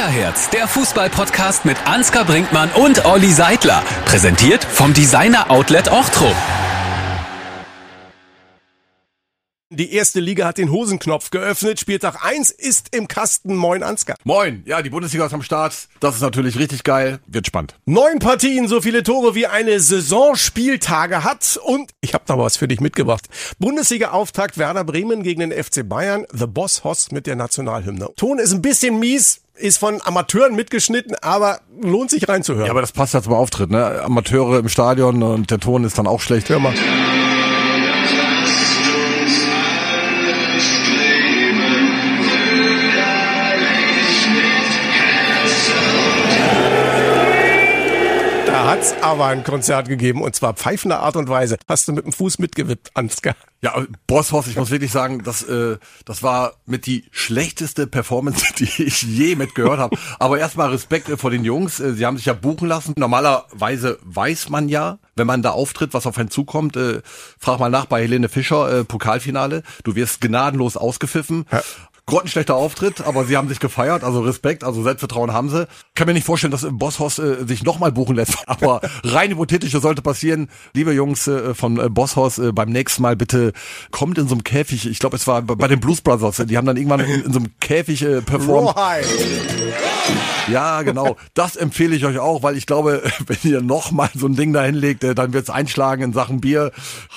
Stickerherz, der Fußball-Podcast mit Ansgar Brinkmann und Olli Seidler. Präsentiert vom Designer Outlet Ochtrup. Die erste Liga hat den Hosenknopf geöffnet. Spieltag 1 ist im Kasten. Moin Ansgar. Moin, ja, die Bundesliga ist am Start. Das ist natürlich richtig geil. Wird spannend. Neun Partien, so viele Tore wie eine Saison Spieltage hat. Und ich habe noch was für dich mitgebracht. Bundesliga-Auftakt Werder Bremen gegen den FC Bayern. The Boss Hoss mit der Nationalhymne. Ton ist ein bisschen mies. Ist von Amateuren mitgeschnitten, aber lohnt sich reinzuhören. Ja, aber das passt ja zum Auftritt, ne? Amateure im Stadion und der Ton ist dann auch schlecht. Hör mal. Hat's aber ein Konzert gegeben und zwar pfeifender Art und Weise. Hast du mit dem Fuß mitgewippt, Ansgar? Ja, Bosshaus, ich muss wirklich sagen, das, äh, das war mit die schlechteste Performance, die ich je mitgehört habe. Aber erstmal Respekt äh, vor den Jungs. Äh, sie haben sich ja buchen lassen. Normalerweise weiß man ja, wenn man da auftritt, was auf einen zukommt. Äh, frag mal nach bei Helene Fischer, äh, Pokalfinale. Du wirst gnadenlos ausgepfiffen. Ja grottenschlechter Auftritt, aber sie haben sich gefeiert, also Respekt, also Selbstvertrauen haben sie. Kann mir nicht vorstellen, dass Bosshaus äh, sich nochmal buchen lässt, aber rein hypothetisch sollte passieren. Liebe Jungs äh, von äh, Bosshaus, äh, beim nächsten Mal bitte kommt in so einem Käfig, ich glaube es war bei den Blues Brothers, die haben dann irgendwann in, in so einem Käfig äh, performt. Ja, genau. Das empfehle ich euch auch, weil ich glaube, wenn ihr nochmal so ein Ding da hinlegt, äh, dann wird's einschlagen in Sachen Bier.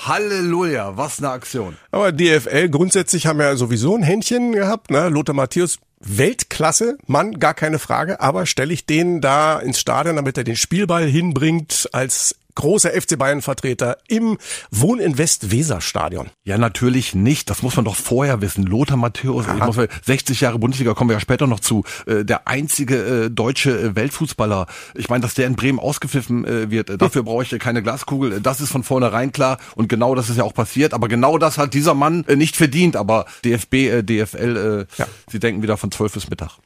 Halleluja, was eine Aktion. Aber DFL grundsätzlich haben ja sowieso ein Händchen gehabt, ne? Lothar Matthäus Weltklasse, Mann, gar keine Frage, aber stelle ich den da ins Stadion, damit er den Spielball hinbringt als großer FC Bayern Vertreter im Wohninvest Weser Stadion. Ja, natürlich nicht. Das muss man doch vorher wissen. Lothar Matthäus, ich muss, 60 Jahre Bundesliga kommen wir ja später noch zu. Äh, der einzige äh, deutsche äh, Weltfußballer. Ich meine, dass der in Bremen ausgepfiffen äh, wird, äh, dafür brauche ich keine Glaskugel. Das ist von vornherein klar und genau das ist ja auch passiert. Aber genau das hat dieser Mann äh, nicht verdient. Aber DFB, äh, DFL, äh, ja. sie denken wieder von 12 bis Mittag.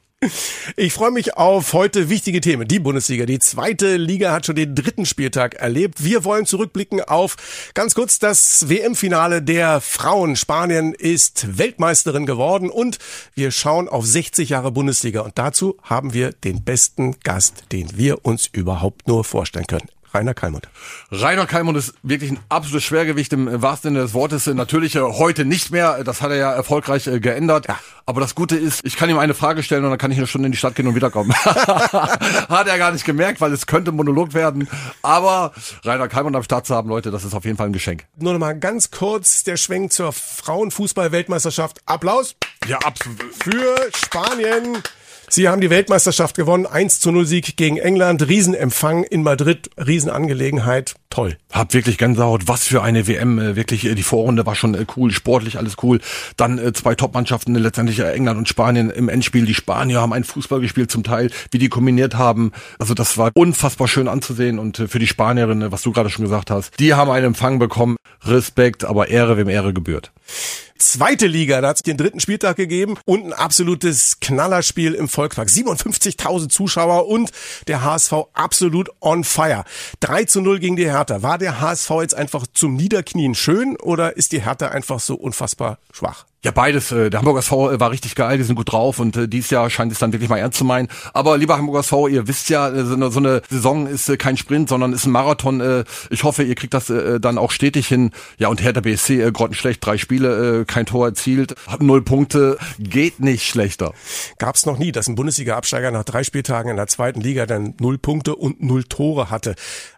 Ich freue mich auf heute wichtige Themen. Die Bundesliga, die zweite Liga hat schon den dritten Spieltag erlebt. Wir wollen zurückblicken auf ganz kurz das WM-Finale der Frauen. Spanien ist Weltmeisterin geworden und wir schauen auf 60 Jahre Bundesliga. Und dazu haben wir den besten Gast, den wir uns überhaupt nur vorstellen können. Rainer Kalmund. Rainer Kalmund ist wirklich ein absolutes Schwergewicht im wahrsten Sinne des Wortes. Natürlich äh, heute nicht mehr. Das hat er ja erfolgreich äh, geändert. Ja. Aber das Gute ist, ich kann ihm eine Frage stellen und dann kann ich eine Stunde in die Stadt gehen und wiederkommen. hat er gar nicht gemerkt, weil es könnte Monolog werden. Aber Rainer Kalmund am Start zu haben, Leute, das ist auf jeden Fall ein Geschenk. Nur noch mal ganz kurz der Schwenk zur Frauenfußball-Weltmeisterschaft. Applaus. Ja, absolut. Für Spanien. Sie haben die Weltmeisterschaft gewonnen, 1 zu 0 Sieg gegen England, Riesenempfang in Madrid, Riesenangelegenheit, toll. Hab wirklich Gänsehaut, was für eine WM, äh, wirklich, äh, die Vorrunde war schon äh, cool, sportlich alles cool. Dann zwei Top-Mannschaften, letztendlich England und Spanien im Endspiel. Die Spanier haben einen Fußball gespielt zum Teil, wie die kombiniert haben. Also das war unfassbar schön anzusehen und für die Spanierin, was du gerade schon gesagt hast, die haben einen Empfang bekommen. Respekt, aber Ehre, wem Ehre gebührt zweite Liga. Da hat es den dritten Spieltag gegeben und ein absolutes Knallerspiel im Volkspark. 57.000 Zuschauer und der HSV absolut on fire. 3 zu 0 gegen die Hertha. War der HSV jetzt einfach zum Niederknien schön oder ist die Hertha einfach so unfassbar schwach? Ja, beides. Äh, der Hamburger SV äh, war richtig geil, die sind gut drauf und äh, dieses Jahr scheint es dann wirklich mal ernst zu meinen. Aber lieber Hamburger SV, ihr wisst ja, so eine, so eine Saison ist kein Sprint, sondern ist ein Marathon. Ich hoffe, ihr kriegt das dann auch stetig hin. Ja, und Hertha BSC, grottenschlecht, drei Spiele, kein Tor erzielt, hat null Punkte, geht nicht schlechter. Gab's noch nie, dass ein Bundesliga-Absteiger nach drei Spieltagen in der zweiten Liga dann null Punkte und null Tore hatte.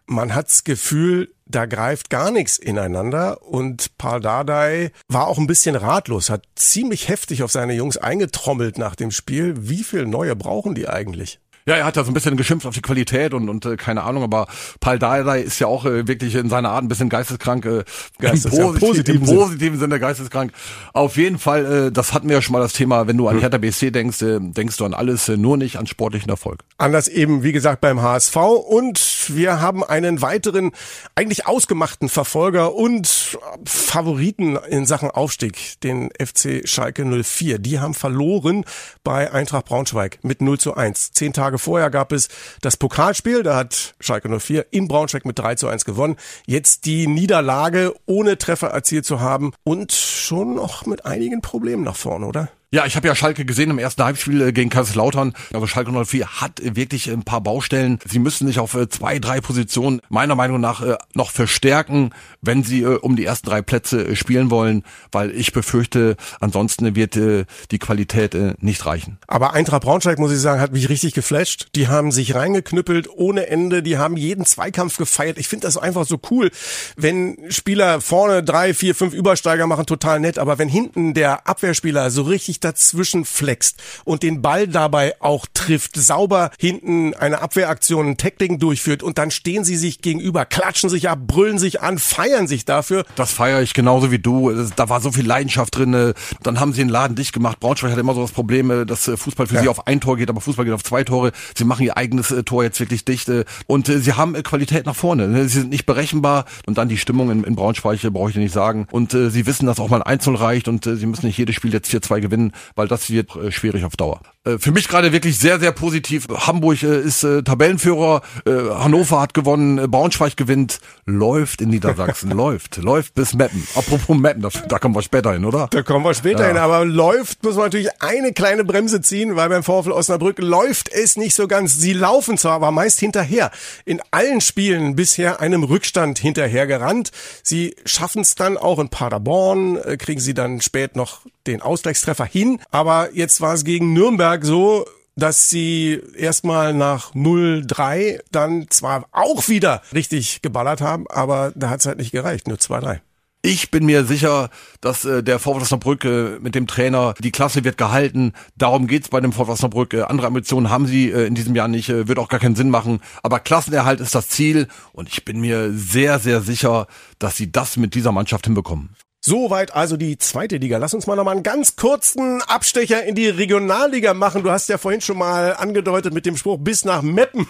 Man hat's Gefühl, da greift gar nichts ineinander und Paul Dardai war auch ein bisschen ratlos, hat ziemlich heftig auf seine Jungs eingetrommelt nach dem Spiel. Wie viel neue brauchen die eigentlich? Ja, er hat ja so ein bisschen geschimpft auf die Qualität und, und äh, keine Ahnung, aber Paul Dardai ist ja auch äh, wirklich in seiner Art ein bisschen geisteskrank, äh, Geistes, im, posit ja, positiven, im positiven Sinne geisteskrank. Auf jeden Fall, äh, das hatten wir ja schon mal das Thema, wenn du an hm. Hertha BSC denkst, äh, denkst du an alles, äh, nur nicht an sportlichen Erfolg. Anders eben, wie gesagt, beim HSV und wir haben einen weiteren, eigentlich ausgemachten Verfolger und Favoriten in Sachen Aufstieg, den FC Schalke 04. Die haben verloren bei Eintracht Braunschweig mit 0 zu 1. Zehn Tage vorher gab es das Pokalspiel, da hat Schalke 04 in Braunschweig mit 3 zu 1 gewonnen. Jetzt die Niederlage ohne Treffer erzielt zu haben und schon noch mit einigen Problemen nach vorne, oder? Ja, ich habe ja Schalke gesehen im ersten Heimspiel äh, gegen Kaiserslautern. Also Schalke 04 hat äh, wirklich ein paar Baustellen. Sie müssen sich auf äh, zwei, drei Positionen meiner Meinung nach noch verstärken, wenn sie um die ersten drei Plätze spielen wollen, weil ich befürchte, ansonsten wird die Qualität nicht reichen. Aber Eintracht Braunschweig, muss ich sagen, hat mich richtig geflasht. Die haben sich reingeknüppelt ohne Ende. Die haben jeden Zweikampf gefeiert. Ich finde das einfach so cool, wenn Spieler vorne drei, vier, fünf Übersteiger machen, total nett. Aber wenn hinten der Abwehrspieler so richtig dazwischen flext und den Ball dabei auch trifft, sauber hinten eine Abwehraktion, ein Tackling durchführt und dann stehen sie sich gegenüber, klatschen sich ab, brüllen sich an, feiern sich dafür. Das feiere ich genauso wie du. Da war so viel Leidenschaft drin. Dann haben sie den Laden dicht gemacht. Braunschweig hat immer so das Problem, dass Fußball für ja. sie auf ein Tor geht, aber Fußball geht auf zwei Tore. Sie machen ihr eigenes äh, Tor jetzt wirklich dicht äh, und äh, sie haben Qualität nach vorne. Sie sind nicht berechenbar und dann die Stimmung in, in Braunschweig brauche ich dir nicht sagen. Und sie wissen, dass auch mal ein Einzel reicht und sie müssen nicht jedes Spiel jetzt 4-2 gewinnen weil das wird äh, schwierig auf Dauer. Äh, für mich gerade wirklich sehr, sehr positiv. Hamburg äh, ist äh, Tabellenführer, Hannover hat gewonnen, Braunschweig gewinnt, läuft in Niedersachsen, läuft, läuft bis Meppen. Apropos Meppen, da, kommen wir später hin, oder? Da kommen wir später ja. hin, aber läuft, muss man natürlich eine kleine Bremse ziehen, weil beim VfL Osnabrück läuft es nicht so ganz. Sie laufen zwar, aber meist hinterher. In allen Spielen bisher einem Rückstand hinterher gerannt. Sie schaffen es dann auch in Paderborn, kriegen sie dann spät noch den Ausgleichstreffer hin, aber jetzt war es gegen Nürnberg so, dass sie erstmal nach 0-3 dann zwar auch wieder richtig geballert haben, aber da hat es halt nicht gereicht, nur 2-3. Ich bin mir sicher, dass äh, der VfL Osnabrück äh, mit dem Trainer die Klasse wird gehalten. Darum geht's bei dem VfL Osnabrück. Äh, andere Ambitionen haben sie äh, in diesem Jahr nicht, äh, wird auch gar keinen Sinn machen. Aber Klassenerhalt ist das Ziel und ich bin mir sehr, sehr sicher, dass sie das mit dieser Mannschaft hinbekommen. Soweit also die zweite Liga. Lass uns mal noch mal einen ganz kurzen Abstecher in die Regionalliga machen. Du hast ja vorhin schon mal angedeutet mit dem Spruch bis nach Meppen.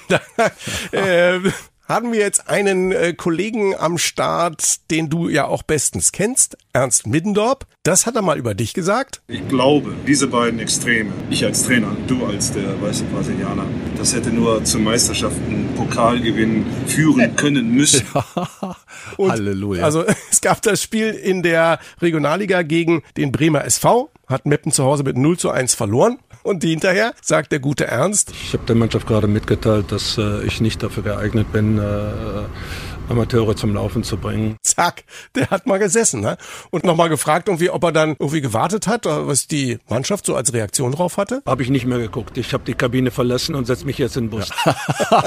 äh, haben wir jetzt einen äh, Kollegen am Start, den du ja auch bestens kennst, Ernst Middendorp. Das hat er mal über dich gesagt. Ich glaube, diese beiden Extreme, ich als Trainer, du als der weiße Brasilianer, das hätte nur zum Meisterschaften Pokalgewinn führen können müssen. Und Halleluja. Also es gab das Spiel in der Regionalliga gegen den Bremer SV, hat Meppen zu Hause mit 0 zu 1 verloren. Und hinterher sagt der gute Ernst. Ich habe der Mannschaft gerade mitgeteilt, dass äh, ich nicht dafür geeignet bin, äh, Amateure zum Laufen zu bringen. Zack, der hat mal gesessen ne? und nochmal gefragt, irgendwie, ob er dann irgendwie gewartet hat, was die Mannschaft so als Reaktion drauf hatte. Habe ich nicht mehr geguckt. Ich habe die Kabine verlassen und setze mich jetzt in den Bus. Ja.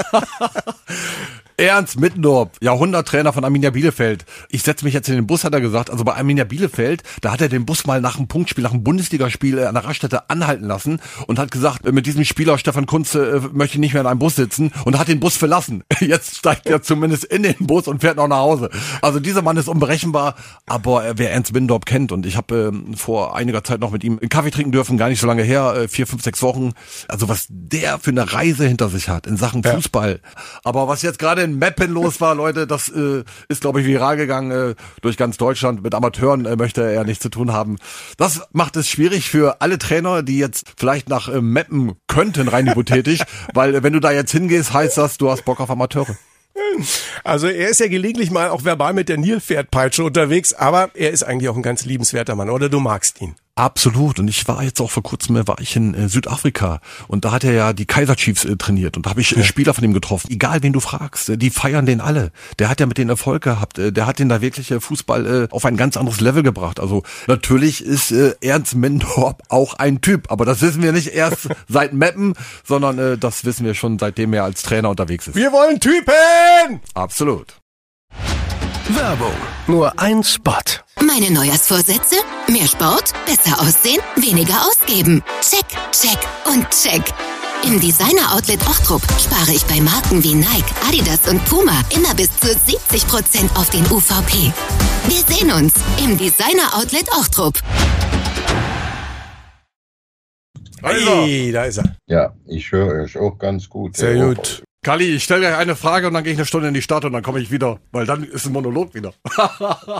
Ernst Mittendorf, Jahrhunderttrainer von Arminia Bielefeld. Ich setze mich jetzt in den Bus, hat er gesagt. Also bei Arminia Bielefeld, da hat er den Bus mal nach einem Punktspiel, nach einem Bundesligaspiel äh, an der Raststätte anhalten lassen und hat gesagt, äh, mit diesem Spieler Stefan Kunze äh, möchte ich nicht mehr in einem Bus sitzen und hat den Bus verlassen. Jetzt steigt er zumindest in den Bus und fährt noch nach Hause. Also dieser Mann ist unberechenbar, aber wer Ernst Mittendorf kennt und ich habe äh, vor einiger Zeit noch mit ihm einen Kaffee trinken dürfen, gar nicht so lange her, äh, vier, fünf, sechs Wochen. Also was der für eine Reise hinter sich hat in Sachen Fußball. Ja. Aber was jetzt gerade in Meppen los war, Leute, das äh, ist, glaube ich, viral gegangen äh, durch ganz Deutschland. Mit Amateuren äh, möchte er nichts zu tun haben. Das macht es schwierig für alle Trainer, die jetzt vielleicht nach äh, Meppen könnten, rein hypothetisch, weil äh, wenn du da jetzt hingehst, heißt das, du hast Bock auf Amateure. Also er ist ja gelegentlich mal auch verbal mit der Nilpferdpeitsche unterwegs, aber er ist eigentlich auch ein ganz liebenswerter Mann, oder du magst ihn? Absolut. Und ich war jetzt auch vor kurzem, war ich in äh, Südafrika und da hat er ja die Kaiser Chiefs äh, trainiert und da habe ich äh, Spieler von ihm getroffen. Egal wen du fragst, äh, die feiern den alle. Der hat ja mit den Erfolg gehabt. Der hat den da wirklich Fußball auf ein ganz anderes Level gebracht. Also natürlich ist Ernst Mendorp auch ein Typ, aber das wissen wir nicht erst seit Meppen, sondern das wissen wir schon seitdem er als Trainer unterwegs ist. Wir wollen Typen! Absolut. Werbung. Nur ein Spot. Meine Neujahrsvorsätze? Mehr Sport, besser aussehen, weniger ausgeben. Check, check und check. Im Designer Outlet Ochtrup spare ich bei Marken wie Nike, Adidas und Puma immer bis zu 70% auf den UVP. Wir sehen uns im Designer Outlet Ochtrup. Hey, da ist er. Ja, ich höre euch auch ganz gut. Sehr gut. Kali, ich stelle gleich eine Frage und dann gehe ich eine Stunde in die Stadt und dann komme ich wieder, weil dann ist ein Monolog wieder.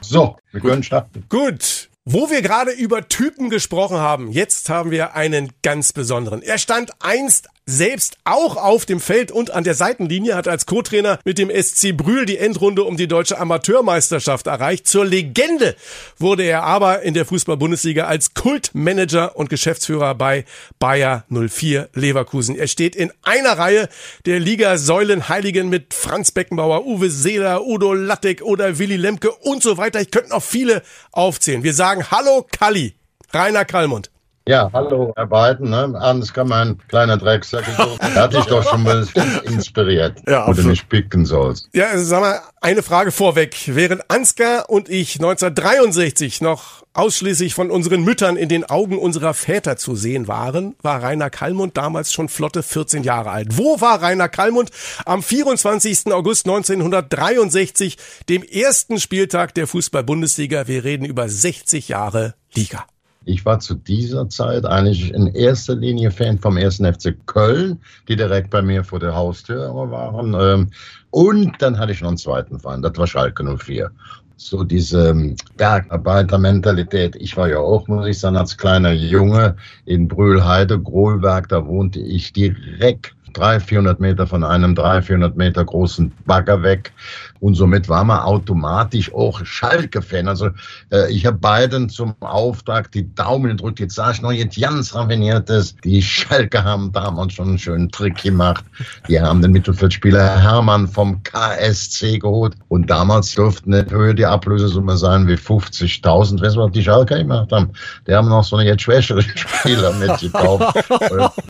so, wir können starten. Gut. Wo wir gerade über Typen gesprochen haben, jetzt haben wir einen ganz besonderen. Er stand einst selbst auch auf dem Feld und an der Seitenlinie, hat als Co-Trainer mit dem SC Brühl die Endrunde um die deutsche Amateurmeisterschaft erreicht. Zur Legende wurde er aber in der Fußball-Bundesliga als Kultmanager und Geschäftsführer bei Bayer 04 Leverkusen. Er steht in einer Reihe der Liga-Säulenheiligen mit Franz Beckenbauer, Uwe Seeler, Udo Lattek oder Willy Lemke und so weiter. Ich könnte noch viele aufzählen. Wir sagen Hallo Kalli, Rainer Kallmund. Ja, hallo, Herr Biden. Ne? Anders kann man kleiner Drecksack. Er hat dich doch schon mal inspiriert, ja, wo du nicht picken sollst. Ja, sag mal, eine Frage vorweg. Während Ansgar und ich 1963 noch ausschließlich von unseren Müttern in den Augen unserer Väter zu sehen waren, war Rainer Kallmund damals schon flotte 14 Jahre alt. Wo war Rainer Kallmund am 24. August 1963, dem ersten Spieltag der Fußball-Bundesliga? Wir reden über 60 Jahre Liga. Ich war zu dieser Zeit eigentlich in erster Linie Fan vom ersten FC Köln, die direkt bei mir vor der Haustür waren. Ähm, und dann hatte ich noch einen zweiten Verein, das war Schalke 04 so diese ähm, Bergarbeitermentalität. Ich war ja auch, muss ich sagen, als kleiner Junge in Brühlheide, Grohlwerk, da wohnte ich direkt 300, 400 Meter von einem 300, 400 Meter großen Bagger weg. Und somit war man automatisch auch Schalke-Fan. Also äh, ich habe beiden zum Auftrag die Daumen gedrückt. Jetzt sage ich noch jetzt ganz raffiniertes. Die Schalke haben damals schon einen schönen Trick gemacht. Die haben den Mittelfeldspieler Hermann vom KSC geholt. Und damals durften nicht höher die Ablösesumme sein wie 50.000. Weißt du, was die Schalke gemacht haben? Die haben noch so eine jetzt schwächere Spieler mitgekauft.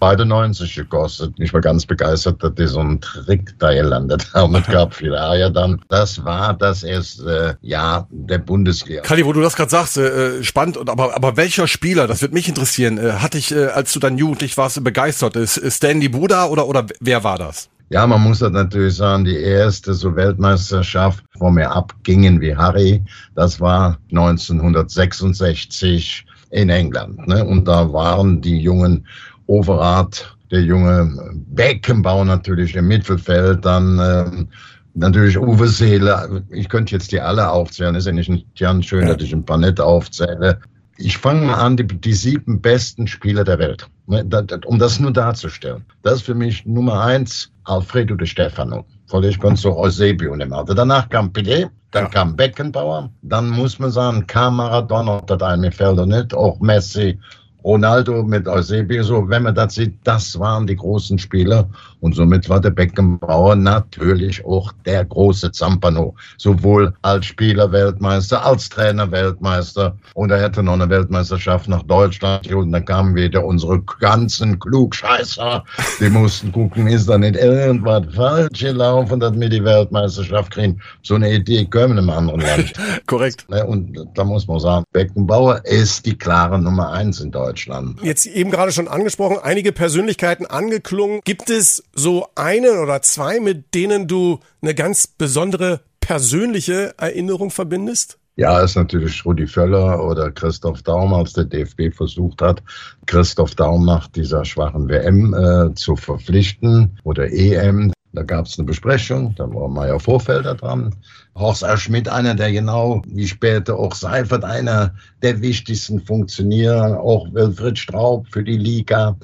Beide 90 gekostet. Ich war ganz begeistert, dass die so einen Trick da gelandet haben. Es gab viele Eier dann das war das erste Jahr der Bundesliga. Kali, wo du das gerade sagst, äh, spannend, und aber, aber welcher Spieler, das wird mich interessieren, äh, hatte ich, äh, als du dann jugendlich warst, begeistert? Ist, Stanley Buda oder, oder wer war das? Ja, man muss das natürlich sagen, die erste so Weltmeisterschaft, wo wir abgingen wie Harry, das war 1966 in England. Ne? Und da waren die jungen Overath, der junge Beckenbauer natürlich im Mittelfeld, dann ähm, natürlich Uwe Seele. Ich könnte jetzt die alle aufzählen. Ist ja nicht ganz schön, ja. dass ich ein paar nette aufzähle. Ich fange mal an, die, die sieben besten Spieler der Welt. Ne, um das nur darzustellen. Das ist für mich Nummer eins Alfredo de Stefano. Völlig ganz so Eusebio nehmen. Also danach kam Pelé, dann ja. kam Beckenbauer, dann muss man sagen, kam Maradona, das ein mir fällt nicht, auch Messi Ronaldo mit Eusebio, so, wenn man das sieht, das waren die großen Spieler. Und somit war der Beckenbauer natürlich auch der große Zampano. Sowohl als Spieler Weltmeister, als Trainer Weltmeister. Und er hätte noch eine Weltmeisterschaft nach Deutschland. Und dann kamen wieder unsere ganzen Klugscheißer. Die mussten gucken, ist da nicht irgendwas falsch gelaufen, dass wir die Weltmeisterschaft kriegen. So eine Idee können wir in einem anderen Land. Korrekt. Ne, und da muss man sagen, Beckenbauer ist die klare Nummer eins in Deutschland. Deutschland. Jetzt eben gerade schon angesprochen, einige Persönlichkeiten angeklungen. Gibt es so eine oder zwei, mit denen du eine ganz besondere persönliche Erinnerung verbindest? Ja, ist natürlich Rudi Völler oder Christoph Daum, als der DFB versucht hat, Christoph Daum nach dieser schwachen WM äh, zu verpflichten oder EM. Da gab es eine Besprechung, da war Meier Vorfelder dran. Horst R. Schmidt, einer, der genau wie später auch Seifert, einer der wichtigsten Funktionäre, auch Wilfried Straub für die Liga.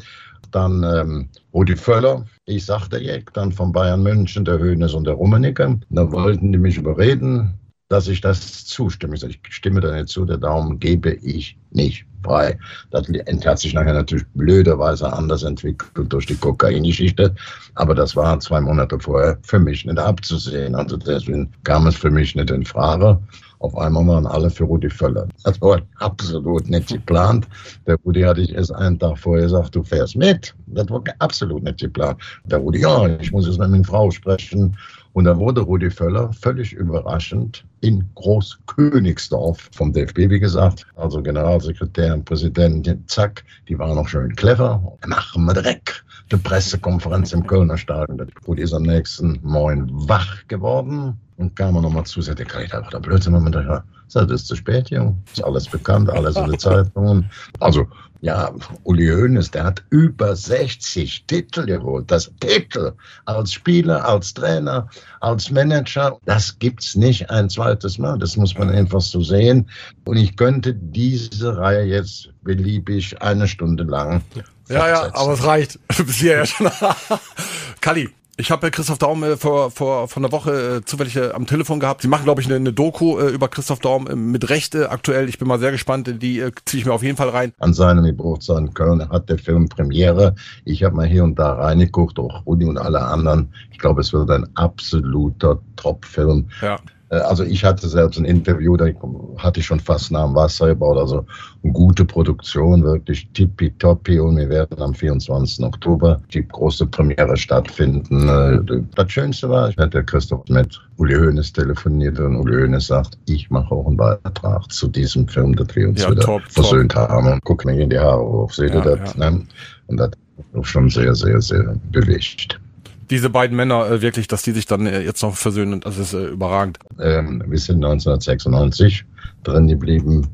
Dann ähm, Rudi Völler, ich sagte Jeck, dann von Bayern München, der Höhnes und der Rummenigge. Da wollten die mich überreden, dass ich das zustimme. Ich, stimme da nicht zu, der Daumen gebe ich nicht frei. Das hat sich nachher natürlich blöderweise anders entwickelt durch die Kokain-Geschichte. Aber das war zwei Monate vorher für mich nicht abzusehen. Also deswegen kam es für mich nicht in Frage. Auf einmal waren alle für Rudi Völler. Das war absolut nicht geplant. Der Rudi hatte ich erst einen Tag vorher gesagt, du fährst mit. Das war absolut nicht geplant. Der Rudi, ja, ich muss jetzt mit meiner Frau sprechen. Und da wurde Rudi Völler völlig überraschend in Großkönigsdorf vom DFB, wie gesagt, also Generalsekretär und Präsident, zack, die waren noch schön clever. Machen wir direkt eine Pressekonferenz im Kölner Stadion. Rudi ist am nächsten Morgen wach geworden Und kam er nochmal zu, sagte, kann ich einfach der Blödsinn machen? Das ist zu spät, Junge. Ist alles bekannt, alles in den Zeitungen. Also, ja, Uli Hoeneß, der hat über 60 Titel geholt. Das Titel als Spieler, als Trainer, als Manager, das gibt's nicht ein zweites Mal. Das muss man einfach so sehen. Und ich könnte diese Reihe jetzt beliebig eine Stunde lang. Ja, ja, aber es reicht. Bis hierher schon. Kali, ich habe Christoph Daum äh, vor, vor, vor einer Woche äh, zufällig äh, am Telefon gehabt. Sie machen, glaube ich, eine, eine Doku äh, über Christoph Daum äh, mit Rechte aktuell. Ich bin mal sehr gespannt. Die äh, ziehe ich mir auf jeden Fall rein. An seinem Geburtstag in Köln hat der Film Premiere. Ich habe mal hier und da reingeguckt, auch Rudi und alle anderen. Ich glaube, es wird ein absoluter Top-Film. Ja. Äh, Also ich hatte selbst ein Interview, da hatte ich schon fast nah am Wasser gebaut. Also gute Produktion, wirklich tippitoppi. Und wir werden am 24. Oktober die große Premiere stattfinden. Äh, Das Schönste war, ich hatte Christoph mit Uli Hoeneß telefoniert und Uli Hoeneß sagt, ich mache auch einen Beitrag zu diesem Film, dass wir uns Ja, wieder top, versöhnt haben. Und guck mir in die Haare hoch, seht ihr Ja, das? ja. Ne? Und das schon sehr, sehr, sehr bewegt. Diese beiden Männer äh, wirklich, dass die sich dann äh, jetzt noch versöhnen, das ist äh, überragend. ähm, wir sind 1996 drin geblieben,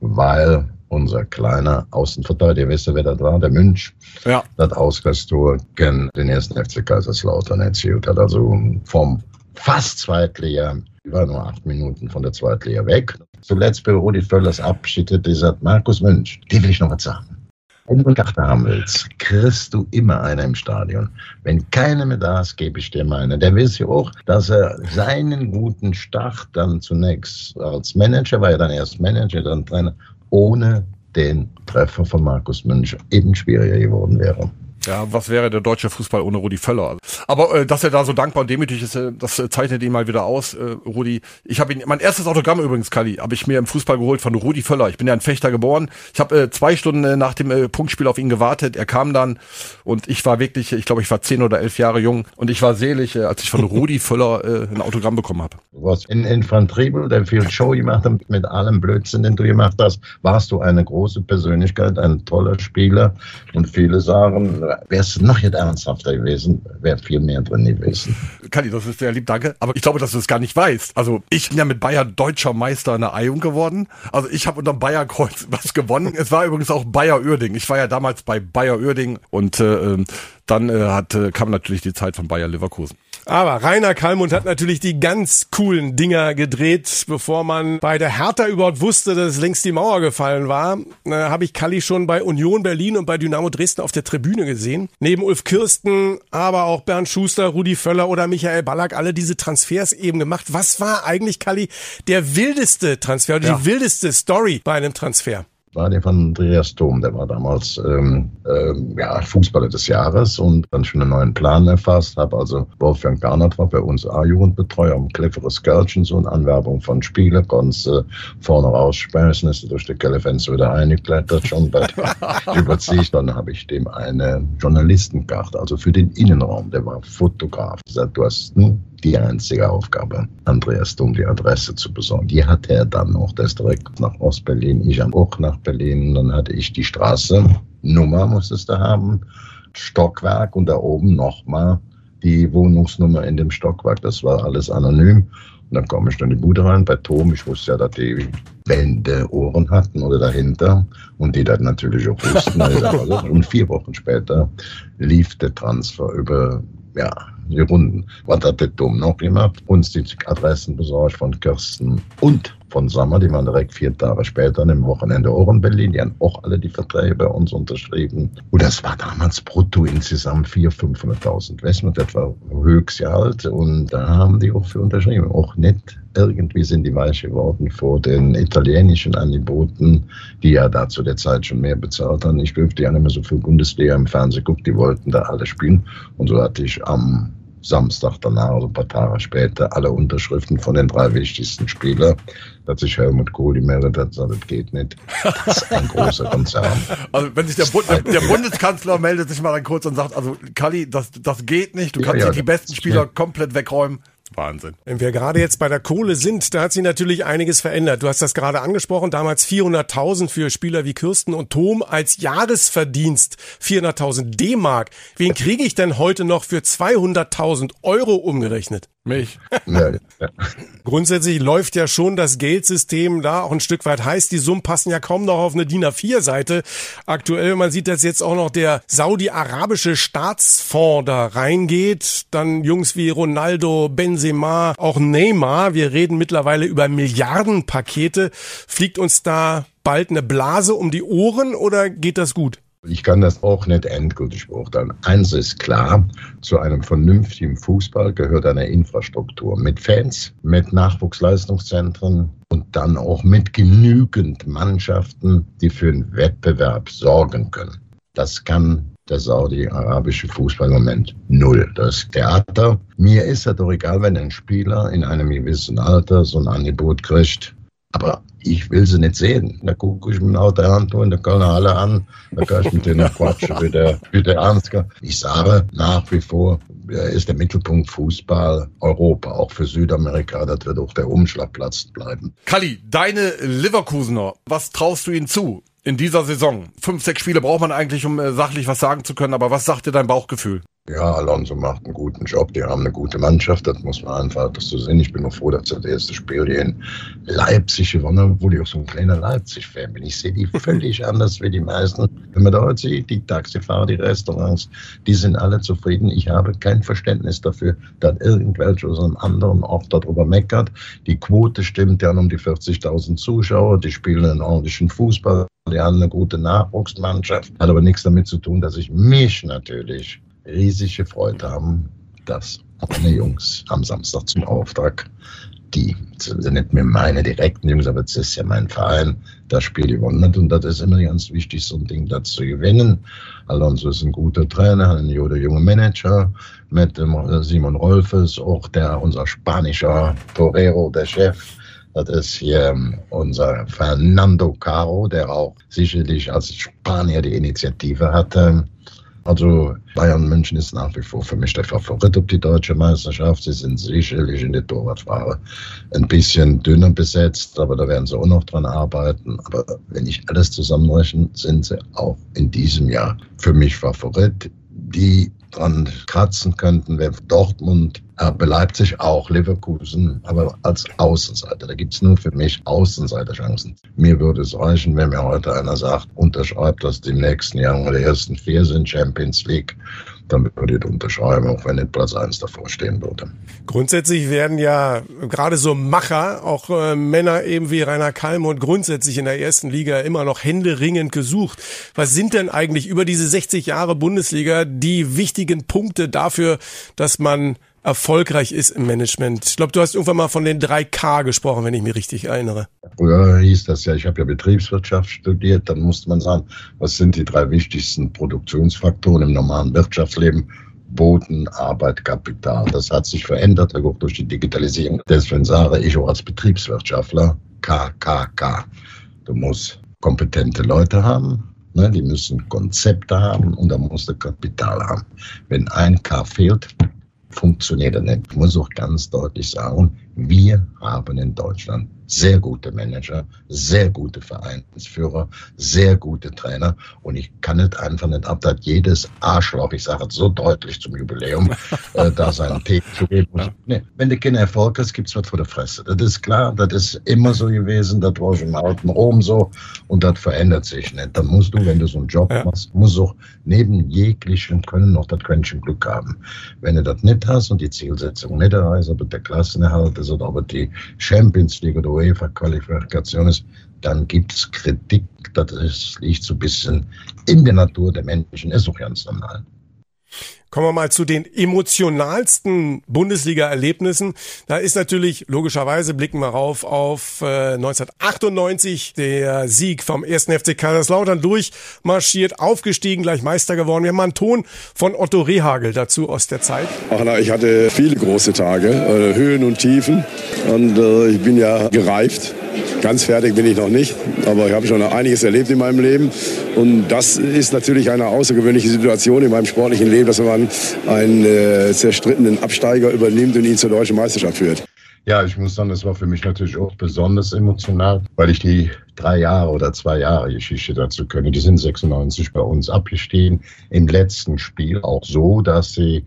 weil unser kleiner Außenverteidiger, wisst ihr, wer das war? Der Münch, Ja. das Ausgleichstor gegen den ersten FC Kaiserslautern erzielt hat. Also vom fast Zweitliga, war nur acht Minuten von der Zweitliga weg. Zuletzt bei Rudi Völlers Abschied hat gesagt, Markus Münch, die will ich noch was sagen. Wenn du Karte haben willst, kriegst du immer einer im Stadion. Wenn keiner mehr da ist, gebe ich dir meine. Der weiß ja auch, dass er seinen guten Start dann zunächst als Manager, war er dann erst Manager, dann Trainer, ohne den Treffer von Markus Münch eben schwieriger geworden wäre. Ja, was wäre der deutsche Fußball ohne Rudi Völler? Aber äh, dass er da so dankbar und demütig ist, äh, das äh, zeichnet ihn mal wieder aus, äh, Rudi. Ich habe ihn, mein erstes Autogramm übrigens, Kali, habe ich mir im Fußball geholt von Rudi Völler. Ich bin ja in Fechter geboren. Ich habe äh, zwei Stunden äh, nach dem äh, Punktspiel auf ihn gewartet. Er kam dann und ich war wirklich, ich glaube, ich war zehn oder elf Jahre jung und ich war selig, äh, als ich von Rudi Völler äh, ein Autogramm bekommen habe. Du warst in Infanteribel, der viel Show gemacht hat, mit allem Blödsinn, den du gemacht hast, warst du eine große Persönlichkeit, ein toller Spieler. Und viele sagen, wärst du noch jetzt ernsthafter gewesen, wäre viel mehr drin gewesen. Kali, das ist sehr lieb, danke. Aber ich glaube, dass du es gar nicht weißt. Also ich bin ja mit Bayer deutscher Meister in der Eihung geworden. Also ich habe unter Bayer Kreuz was gewonnen. Es war übrigens auch Bayer Uerding. Ich war ja damals bei Bayer Uerding und äh, ähm, dann äh, hat, äh, kam natürlich die Zeit von Bayer Leverkusen. Aber Rainer Kallmund hat natürlich die ganz coolen Dinger gedreht, bevor man bei der Hertha überhaupt wusste, dass längst die Mauer gefallen war. Äh, Habe ich Kalli schon bei Union Berlin und bei Dynamo Dresden auf der Tribüne gesehen. Neben Ulf Kirsten, aber auch Bernd Schuster, Rudi Völler oder Michael Ballack, alle diese Transfers eben gemacht. Was war eigentlich, Kalli, der wildeste Transfer, oder Ja. die wildeste Story bei einem Transfer? War der von Andreas Thom, der war damals ähm, ähm, ja, Fußballer des Jahres und dann schon einen neuen Plan erfasst, habe also Wolfgang Garnert war bei uns A-Jugendbetreuer, ein cleveres Kerlchen, so eine Anwerbung von Spieler, konnte äh, vorne rausschmeißen, ist durch die Kellefenster wieder eingeklettert, schon bei überziehe ich, dann habe ich dem eine Journalistenkarte, also für den Innenraum, der war Fotograf, sag, du hast nur die einzige Aufgabe, Andreas Dumm die Adresse zu besorgen. Die hatte er dann noch, der ist direkt nach Ostberlin, ich auch nach Berlin. Dann hatte ich die Straße, Nummer musstest du haben, Stockwerk und da oben nochmal die Wohnungsnummer in dem Stockwerk. Das war alles anonym. Und dann komme ich dann in die Bude rein bei Tom. Ich wusste ja, dass die Wände Ohren hatten oder dahinter. Und die dann natürlich auch wussten. und vier Wochen später lief der Transfer über, ja, die Runden. Was hat der Dom noch gemacht? Uns die Adressen besorgt von Kirsten und von Sommer. Die waren direkt vier Tage später an dem Wochenende auch in Berlin. Die haben auch alle die Verträge bei uns unterschrieben. Und das war damals brutto insgesamt 400.000, 500.000 Westmut. Das war Höchstgehalt. Und da haben die auch für unterschrieben. Auch nicht irgendwie sind die weich geworden vor den italienischen Angeboten, die ja da zu der Zeit schon mehr bezahlt haben. Ich dürfte ja nicht mehr so viel Bundesliga im Fernsehen gucken. Die wollten da alle spielen. Und so hatte ich am Samstag danach, also ein paar Tage später, alle Unterschriften von den drei wichtigsten Spielern. Da hat sich Helmut Kohl gemeldet hat, gesagt, das geht nicht. Das ist ein großer Konzern. Also wenn sich der, Bund, der, der Bundeskanzler meldet sich mal dann kurz und sagt, also Kali, das, das geht nicht. Du Ja, kannst ja, nicht die das- besten Spieler komplett wegräumen. Wahnsinn. Wenn wir gerade jetzt bei der Kohle sind, da hat sich natürlich einiges verändert. Du hast das gerade angesprochen, damals 400.000 für Spieler wie Kirsten und Tom als Jahresverdienst 400.000 D-Mark. Wen kriege ich denn heute noch für 200.000 Euro umgerechnet? Mich. Ja, ja. Grundsätzlich läuft ja schon das Geldsystem da auch ein Stück weit heiß. Die Summen passen ja kaum noch auf eine DIN A4-Seite. Aktuell, man sieht, dass jetzt auch noch der saudi-arabische Staatsfonds da reingeht. Dann Jungs wie Ronaldo, Benzema, auch Neymar. Wir reden mittlerweile über Milliardenpakete. Fliegt uns da bald eine Blase um die Ohren oder geht das gut? Ich kann das auch nicht endgültig beurteilen. Eins ist klar, zu einem vernünftigen Fußball gehört eine Infrastruktur mit Fans, mit Nachwuchsleistungszentren und dann auch mit genügend Mannschaften, die für einen Wettbewerb sorgen können. Das kann der saudi-arabische Fußball im Moment null. Das Theater. Mir ist es doch egal, wenn ein Spieler in einem gewissen Alter so ein Angebot kriegt. Aber ich will sie nicht sehen. Da gucke ich mir auch der Hand in der Kölner Halle an, da kann ich mit denen quatschen, wie der, wie der Ansgar. Ich sage nach wie vor, er ist der Mittelpunkt Fußball Europa, auch für Südamerika, das wird auch der Umschlagplatz bleiben. Kalli, deine Leverkusener, was traust du ihnen zu? In dieser Saison. Fünf, sechs Spiele braucht man eigentlich, um äh, sachlich was sagen zu können, aber was sagt dir dein Bauchgefühl? Ja, Alonso macht einen guten Job. Die haben eine gute Mannschaft. Das muss man einfach das so sehen. Ich bin nur froh, dass das erste Spiel hier in Leipzig gewonnen haben, obwohl ich auch so ein kleiner Leipzig-Fan bin. Ich sehe die völlig anders wie die meisten. Wenn man da heute sieht, die Taxifahrer, die Restaurants, die sind alle zufrieden. Ich habe kein Verständnis dafür, dass irgendwelche aus einem anderen Ort darüber meckert. Die Quote stimmt ja um die 40.000 Zuschauer. Die spielen einen ordentlichen Fußball. Die haben eine gute Nachwuchsmannschaft. Hat aber nichts damit zu tun, dass ich mich natürlich riesige Freude haben, dass meine Jungs am Samstag zum Auftrag, die sind nicht mehr meine direkten Jungs, aber es ist ja mein Verein, das Spiel gewonnen hat. Und das ist immer ganz wichtig, so ein Ding da zu gewinnen. Alonso ist ein guter Trainer, ein guter junger Manager mit Simon Rolfes, auch der, unser spanischer Torero, der Chef. Das ist hier ähm, unser Fernando Caro, der auch sicherlich als Spanier die Initiative hatte. Also Bayern München ist nach wie vor für mich der Favorit auf die deutsche Meisterschaft. Sie sind sicherlich in der Torwartfrage ein bisschen dünner besetzt, aber da werden sie auch noch dran arbeiten. Aber wenn ich alles zusammenrechne, sind sie auch in diesem Jahr für mich Favorit. Die dran kratzen könnten, wäre Dortmund, RB Leipzig auch, Leverkusen, aber als Außenseiter. Da gibt es nur für mich Außenseiterchancen. Mir würde es reichen, wenn mir heute einer sagt, unterschreibt, dass die nächsten Jahre die ersten vier sind Champions League dann würde ich unterschreiben, auch wenn nicht Platz 1 davor stehen würde. Grundsätzlich werden ja gerade so Macher, auch äh, Männer eben wie Rainer Kalmund, grundsätzlich in der ersten Liga immer noch händeringend gesucht. Was sind denn eigentlich über diese 60 Jahre Bundesliga die wichtigen Punkte dafür, dass man erfolgreich ist im Management. Ich glaube, du hast irgendwann mal von den 3K gesprochen, wenn ich mich richtig erinnere. Früher hieß das ja, ich habe ja Betriebswirtschaft studiert, dann musste man sagen, was sind die drei wichtigsten Produktionsfaktoren im normalen Wirtschaftsleben? Boden, Arbeit, Kapital. Das hat sich verändert, auch durch die Digitalisierung. Deswegen sage ich auch als Betriebswirtschaftler, KKK. Du musst kompetente Leute haben, ne, die müssen Konzepte haben und dann musst du Kapital haben. Wenn ein K fehlt, funktioniert er nicht. Ich muss auch ganz deutlich sagen, wir haben in Deutschland sehr gute Manager, sehr gute Vereinsführer, sehr gute Trainer. Und ich kann nicht einfach nicht ab, dass jedes Arschloch, ich sage es so deutlich zum Jubiläum, äh, da seinen Tee zu geben muss. Nee, wenn du keinen Erfolg hast, gibt's was vor der Fresse. Das ist klar, das ist immer so gewesen, das war schon im alten Rom so und das verändert sich nicht. Dann musst du, wenn du so einen Job ja. machst, musst du auch neben jeglichen Können noch das Quäntchen Glück haben. Wenn du das nicht hast und die Zielsetzung nicht erreichst, ob der Klassenerhalt oder ob die Champions League oder UEFA-Qualifikation ist, dann gibt es Kritik. Das liegt so ein bisschen in der Natur der Menschen, ist auch ganz normal. Kommen wir mal zu den emotionalsten Bundesliga-Erlebnissen. Da ist natürlich, logischerweise blicken wir rauf auf äh, 1998, der Sieg vom 1. FC Kaiserslautern durchmarschiert, aufgestiegen, gleich Meister geworden. Wir haben mal einen Ton von Otto Rehagel dazu aus der Zeit. Ach na, ich hatte viele große Tage, äh, Höhen und Tiefen und äh, ich bin ja gereift Ganz fertig bin ich noch nicht, aber ich habe schon einiges erlebt in meinem Leben. Und das ist natürlich eine außergewöhnliche Situation in meinem sportlichen Leben, dass man einen äh, zerstrittenen Absteiger übernimmt und ihn zur deutschen Meisterschaft führt. Ja, ich muss sagen, das war für mich natürlich auch besonders emotional, weil ich die drei Jahre oder zwei Jahre Geschichte dazu kenne. Die sind 96 bei uns abgestiegen. Im letzten Spiel auch so, dass sie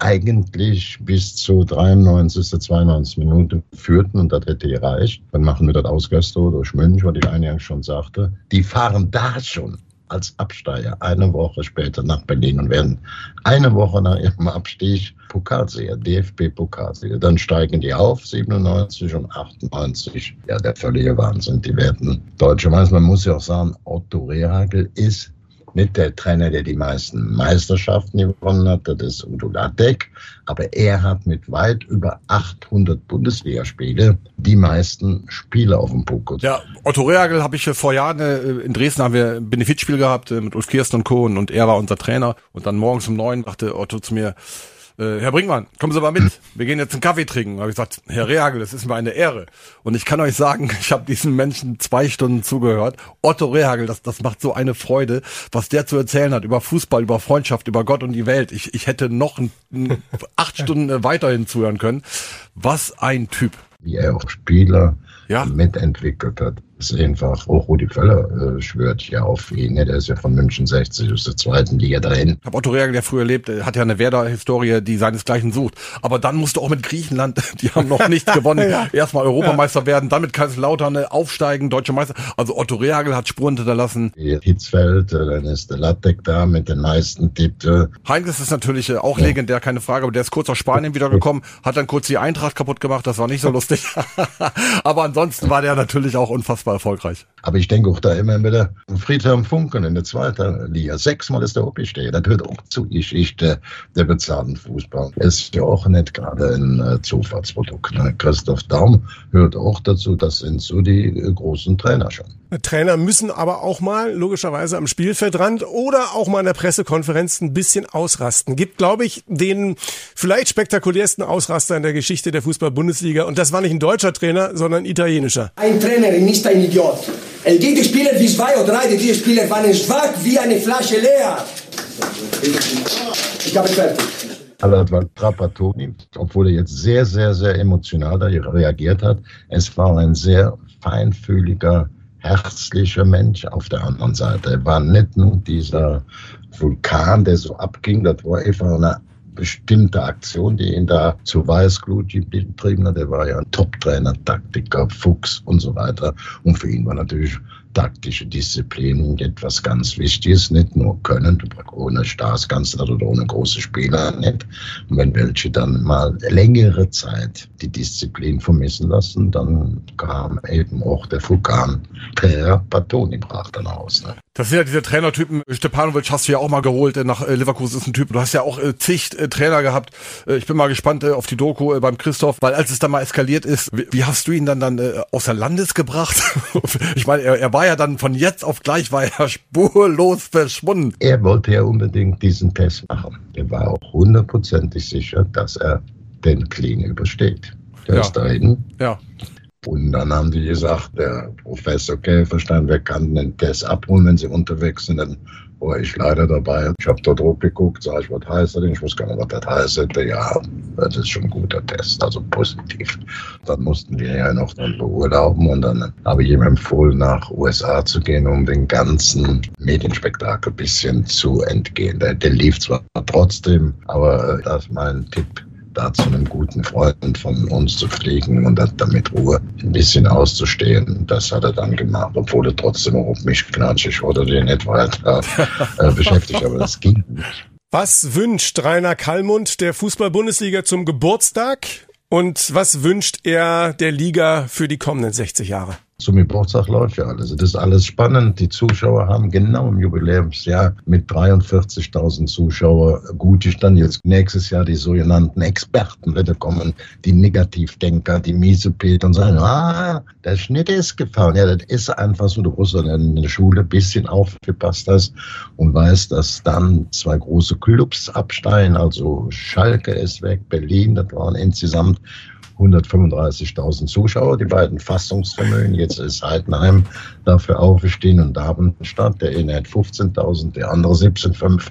eigentlich bis zur 93., 92. Minute führten und das hätte gereicht. Dann machen wir das aus Göstow durch München, was ich eingangs schon sagte. Die fahren da schon als Absteiger eine Woche später nach Berlin und werden eine Woche nach ihrem Abstieg Pokalsieger, DFB-Pokalsieger. Dann steigen die auf, 97 und 98. Ja, der völlige Wahnsinn. Die werden Deutsche Meister. Man muss ja auch sagen, Otto Rehagel ist nicht der Trainer, der die meisten Meisterschaften gewonnen hat, das ist Udo Lattek, aber er hat mit weit über 800 Bundesligaspiele die meisten Spiele auf dem Buckel. Ja, Otto Reagel habe ich vor Jahren äh, in Dresden haben wir ein Benefizspiel gehabt äh, mit Ulf Kirsten und Co. und er war unser Trainer und dann morgens um neun dachte Otto zu mir, äh, Herr Brinkmann, kommen Sie mal mit. Wir gehen jetzt einen Kaffee trinken. Da habe ich gesagt, Herr Rehagel, es ist mir eine Ehre. Und ich kann euch sagen, ich habe diesen Menschen zwei Stunden zugehört. Otto Rehagel, das, das macht so eine Freude, was der zu erzählen hat über Fußball, über Freundschaft, über Gott und die Welt. Ich, ich hätte noch ein, ein, acht Stunden äh, weiterhin zuhören können. Was ein Typ. Wie er auch Spieler ja. mitentwickelt hat ist einfach, auch Rudi Völler äh, schwört ja auf ihn. Ne? Der ist ja von München 60 aus der zweiten Liga dahin. Ich habe Otto Reagel, der früher lebt, hat ja eine Werder-Historie, die seinesgleichen sucht. Aber dann musst du auch mit Griechenland, die haben noch nichts gewonnen, ja. erstmal Europameister ja. werden, dann mit Kaiserslautern äh, aufsteigen, deutsche Meister. Also Otto Reagel hat Spuren hinterlassen. Hitzfeld, äh, dann ist der Lattek da mit den meisten Titeln. Heinz ist natürlich äh, auch ja. legendär, keine Frage, aber der ist kurz aus Spanien wiedergekommen, hat dann kurz die Eintracht kaputt gemacht, das war nicht so lustig. aber ansonsten war der natürlich auch unfassbar erfolgreich. Aber ich denke auch da immer wieder Friedhelm Funken in der zweiten Liga. Sechsmal ist er aufgestiegen. Das gehört auch zur Geschichte der bezahlten Fußball. Ist ja auch nicht gerade ein äh, Zufallsprodukt. Ne? Christoph Daum hört auch dazu. Das sind so die äh, großen Trainer schon. Trainer müssen aber auch mal logischerweise am Spielfeldrand oder auch mal in der Pressekonferenz ein bisschen ausrasten. Gibt, glaube ich, den vielleicht spektakulärsten Ausraster in der Geschichte der Fußball-Bundesliga. Und das war nicht ein deutscher Trainer, sondern ein italienischer. Ein Trainer ist nicht ein Idiot. Die Spieler wie zwei oder drei, die Spieler waren schwach wie eine Flasche leer. Ich habe fertig. War Trapattoni, obwohl er jetzt sehr, sehr, sehr emotional da reagiert hat. Es war ein sehr feinfühliger, herzlicher Mensch auf der anderen Seite. Er war nicht nur dieser Vulkan, der so abging, das war einfach eine bestimmte Aktion, die ihn da zu Weißglut getrieben hat. Er war ja ein Top-Trainer, Taktiker, Fuchs und so weiter. Und für ihn war natürlich taktische Disziplin etwas ganz Wichtiges, nicht nur können, du brauchst ohne Stars kannst du oder ohne große Spieler nicht. Und wenn welche dann mal längere Zeit die Disziplin vermissen lassen, dann kam eben auch der Vulkan per Patoni brach dann aus. Ne? Das sind ja diese Trainertypen. Stepanovic hast du ja auch mal geholt äh, nach äh, Leverkusen ist ein Typ. Du hast ja auch äh, zig Trainer gehabt. Ich bin mal gespannt auf die Doku beim Christoph, weil als es dann mal eskaliert ist, wie, hast du ihn dann dann außer Landes gebracht? ich meine, er, er war ja dann von jetzt auf gleich war er spurlos verschwunden. Er wollte ja unbedingt diesen Test machen. Er war auch hundertprozentig sicher, dass er den Clean übersteht. Der ja. ist dahin. Ja. Und dann haben die gesagt, der Professor Käferstein, wer kann den Test abholen, wenn sie unterwegs sind? Dann war ich leider dabei. Ich habe dort geguckt, sag ich, was heißt das denn? Ich wusste gar nicht, was das heißt. Ja, das ist schon ein guter Test, also positiv. Dann mussten wir ja noch dann beurlauben und dann habe ich ihm empfohlen, nach USA zu gehen, um den ganzen Medienspektakel ein bisschen zu entgehen. Der, der lief zwar trotzdem, aber das ist mein Tipp da zu einem guten Freund von uns zu fliegen und damit Ruhe ein bisschen auszustehen. Das hat er dann gemacht, obwohl er trotzdem auch auf mich knatschig wurde, den nicht weiter äh, beschäftigt, aber das ging nicht. Was wünscht Rainer Kallmund der Fußball-Bundesliga zum Geburtstag und was wünscht er der Liga für die kommenden 60 Jahre? Zum Geburtstag läuft ja alles. Das ist alles spannend. Die Zuschauer haben genau im Jubiläumsjahr mit 43.000 Zuschauer gut dann jetzt nächstes Jahr die sogenannten Experten wieder kommen, die Negativdenker, die Miesepeter und sagen, ah, der Schnitt ist gefallen. Ja, das ist einfach so. Du musst in der Schule ein bisschen aufgepasst hast und weißt, dass dann zwei große Clubs absteigen. Also Schalke ist weg, Berlin, das waren insgesamt 135.000 Zuschauer, die beiden Fassungsvermögen. Jetzt ist Heidenheim dafür aufgestiegen und Darmstadt. Der eine hat 15.000, der andere 17,5.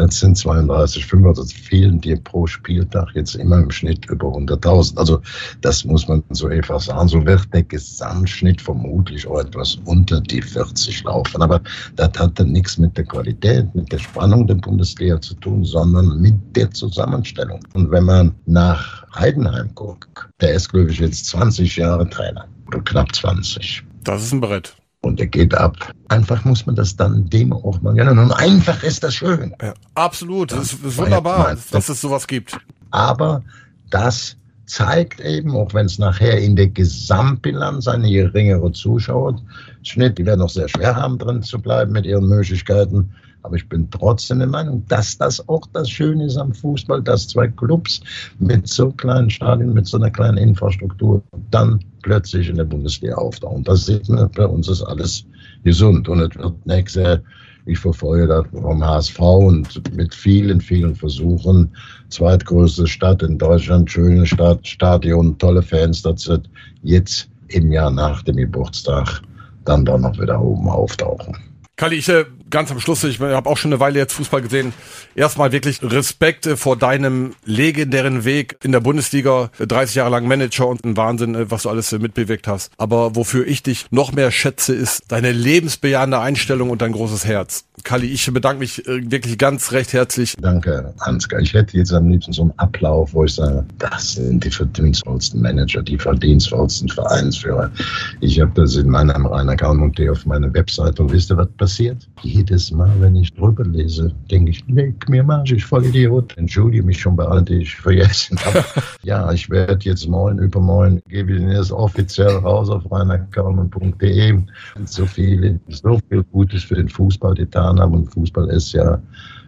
Das sind 32,5. Also fehlen dir pro Spieltag jetzt immer im Schnitt über 100.000. Also das muss man so einfach sagen. So wird der Gesamtschnitt vermutlich auch etwas unter die 40 laufen. Aber das hat dann nichts mit der Qualität, mit der Spannung der Bundesliga zu tun, sondern mit der Zusammenstellung. Und wenn man nach Heidenheim guckt, der ist, glaube ich, jetzt 20 Jahre Trainer oder knapp 20. Das ist ein Brett. Und er geht ab. Einfach muss man das dann dem auch mal gönnen. Und einfach ist das schön. Ja, absolut. Das ist, das ist wunderbar, dass es sowas gibt. Aber das zeigt eben, auch wenn es nachher in der Gesamtbilanz eine geringere Zuschauerschnitt, die werden noch sehr schwer haben, drin zu bleiben mit ihren Möglichkeiten. Aber ich bin trotzdem der Meinung, dass das auch das Schöne ist am Fußball, dass zwei Clubs mit so kleinen Stadien, mit so einer kleinen Infrastruktur dann plötzlich in der Bundesliga auftauchen. Das sieht man, bei uns ist alles gesund. Und es wird nächste, ich verfolge das vom HSV und mit vielen, vielen Versuchen, zweitgrößte Stadt in Deutschland, schöne Stadt, Stadion, tolle Fans, das wird jetzt im Jahr nach dem Geburtstag dann doch noch wieder oben auftauchen. Kalli, ich äh, ganz am Schluss, ich habe auch schon eine Weile jetzt Fußball gesehen. Erstmal wirklich Respekt äh, vor deinem legendären Weg in der Bundesliga, 30 Jahre lang Manager und ein Wahnsinn, äh, was du alles äh, mitbewegt hast. Aber wofür ich dich noch mehr schätze, ist deine lebensbejahende Einstellung und dein großes Herz. Kalli, ich bedanke mich äh, wirklich ganz recht herzlich. Danke, Ansgar. Ich hätte jetzt am liebsten so einen Ablauf, wo ich sage, das sind die verdienstvollsten Manager, die verdienstvollsten Vereinsführer. Ich habe das in meinem Rainer Kalmund auf meiner Website und wisst ihr, was passiert? Jedes Mal, wenn ich drüber lese, denke ich, leck mir mal, ich voll Idiot. Entschuldige mich schon bei allen, die ich vergessen habe. ja, ich werde jetzt morgen, übermorgen, gebe ich das offiziell raus auf reinerkalmund.de. So viel, so viel Gutes für den Fußball getan haben und Fußball ist ja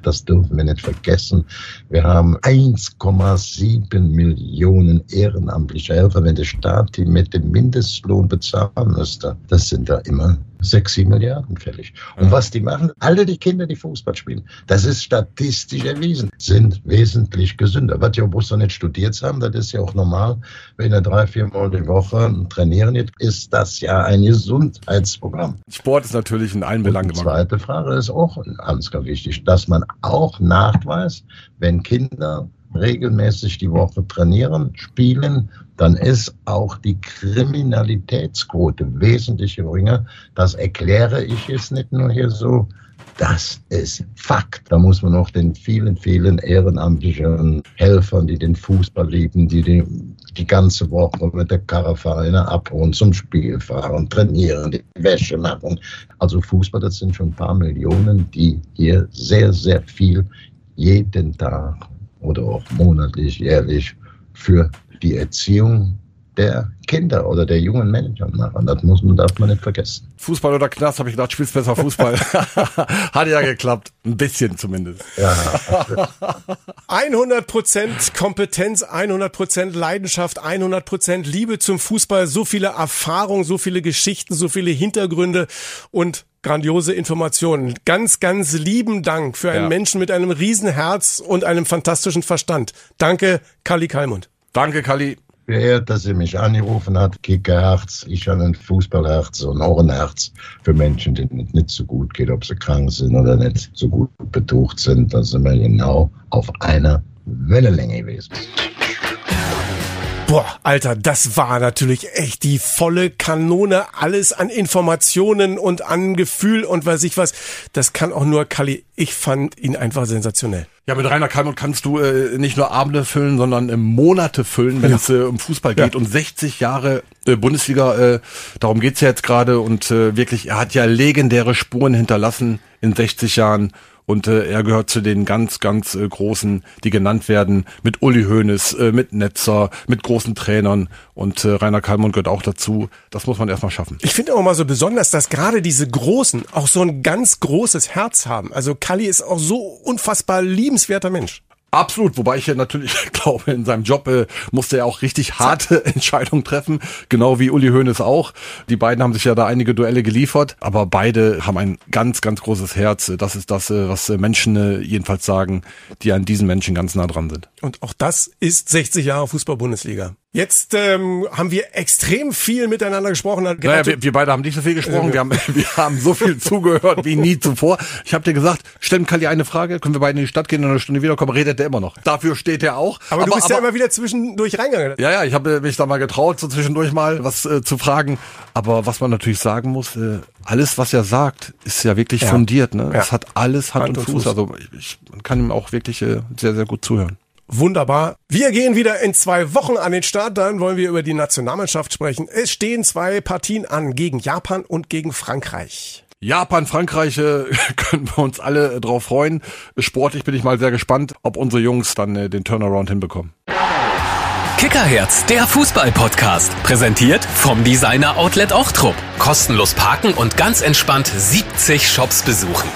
das dürfen wir nicht vergessen. Wir haben 1,7 Millionen ehrenamtliche Helfer. Wenn der Staat die mit dem Mindestlohn bezahlen müsste, das sind da immer 6, 7 Milliarden fällig. Und was die machen, alle die Kinder, die Fußball spielen, das ist statistisch erwiesen, sind wesentlich gesünder. Was ja bloß noch nicht studiert haben, das ist ja auch normal. Wenn er drei, vier Mal die Woche trainieren, ist das ja ein Gesundheitsprogramm. Sport ist natürlich in allen Belangen Die zweite Frage ist auch ganz wichtig, dass man auch nachweist, wenn Kinder regelmäßig die Woche trainieren, spielen, dann ist auch die Kriminalitätsquote wesentlich geringer. Das erkläre ich jetzt nicht nur hier so. Das ist Fakt. Da muss man auch den vielen, vielen ehrenamtlichen Helfern, die den Fußball lieben, die die, die ganze Woche mit der Karawane abholen, zum Spiel fahren, trainieren, die Wäsche machen. Also Fußball, das sind schon ein paar Millionen, die hier sehr, sehr viel jeden Tag oder auch monatlich, jährlich für die Erziehung der Kinder oder der jungen Menschen machen. Das muss man, darf man nicht vergessen. Fußball oder Knast, habe ich gedacht, spielst besser Fußball. Hat ja geklappt. Ein bisschen zumindest. Ja. 100% Kompetenz, 100% Leidenschaft, 100% Liebe zum Fußball, so viele Erfahrungen, so viele Geschichten, so viele Hintergründe und grandiose Informationen. Ganz, ganz lieben Dank für einen Ja. Menschen mit einem Riesenherz und einem fantastischen Verstand. Danke, Kali Kalmund. Danke, Kalli. Geehrt, dass sie mich angerufen hat. Kickerherz. Ich habe ein Fußballherz und auch ein Herz für Menschen, denen es nicht so gut geht, ob sie krank sind oder nicht so gut betucht sind. Da sind wir genau auf einer Wellenlänge gewesen. Boah, Alter, das war natürlich echt die volle Kanone. Alles an Informationen und an Gefühl und weiß ich was. Das kann auch nur Kali. Ich fand ihn einfach sensationell. Ja, mit Rainer Kalmund kannst du äh, nicht nur Abende füllen, sondern äh, Monate füllen, wenn Ja. es äh, um Fußball geht. Ja. Und 60 Jahre äh, Bundesliga, äh, darum geht's ja jetzt gerade. Und äh, wirklich, er hat ja legendäre Spuren hinterlassen in 60 Jahren. Und äh, er gehört zu den ganz, ganz äh, Großen, die genannt werden, mit Uli Hoeneß, äh, mit Netzer, mit großen Trainern. Und äh, Rainer Kalmund gehört auch dazu. Das muss man erstmal schaffen. Ich finde auch mal so besonders, dass gerade diese Großen auch so ein ganz großes Herz haben. Also Kali ist auch so unfassbar liebenswerter Mensch. Absolut, wobei ich ja natürlich glaube, in seinem Job äh, musste er auch richtig harte Entscheidungen treffen, genau wie Uli Hoeneß auch. Die beiden haben sich ja da einige Duelle geliefert, aber beide haben ein ganz, ganz großes Herz. Das ist das, äh, was äh, Menschen äh, jedenfalls sagen, die an diesen Menschen ganz nah dran sind. Und auch das ist 60 Jahre Fußball-Bundesliga. Jetzt ähm, haben wir extrem viel miteinander gesprochen. Naja, wir, wir beide haben nicht so viel gesprochen. Wir haben, wir haben so viel zugehört wie nie zuvor. Ich habe dir gesagt, stell dem Kali eine Frage, können wir beide in die Stadt gehen und eine Stunde wiederkommen, redet er immer noch. Dafür steht er auch. aber, du bist ja immer wieder zwischendurch reingegangen. Ja, ja, ich habe mich da mal getraut, so zwischendurch mal was äh, zu fragen. Aber was man natürlich sagen muss, äh, alles, was er sagt, ist ja wirklich Ja. fundiert. Ne? Ja. Es hat alles Hand, Hand und und Fuß. Fuß. Also ich, man kann ihm auch wirklich äh, sehr, sehr gut zuhören. Wunderbar. Wir gehen wieder in zwei Wochen an den Start. Dann wollen wir über die Nationalmannschaft sprechen. Es stehen zwei Partien an gegen Japan und gegen Frankreich. Japan, Frankreich äh, können wir uns alle äh, drauf freuen. Sportlich bin ich mal sehr gespannt, ob unsere Jungs dann äh, den Turnaround hinbekommen. Kickerherz, der Fußball-Podcast. Präsentiert vom Designer Outlet Ochtrup. Kostenlos parken und ganz entspannt 70 Shops besuchen.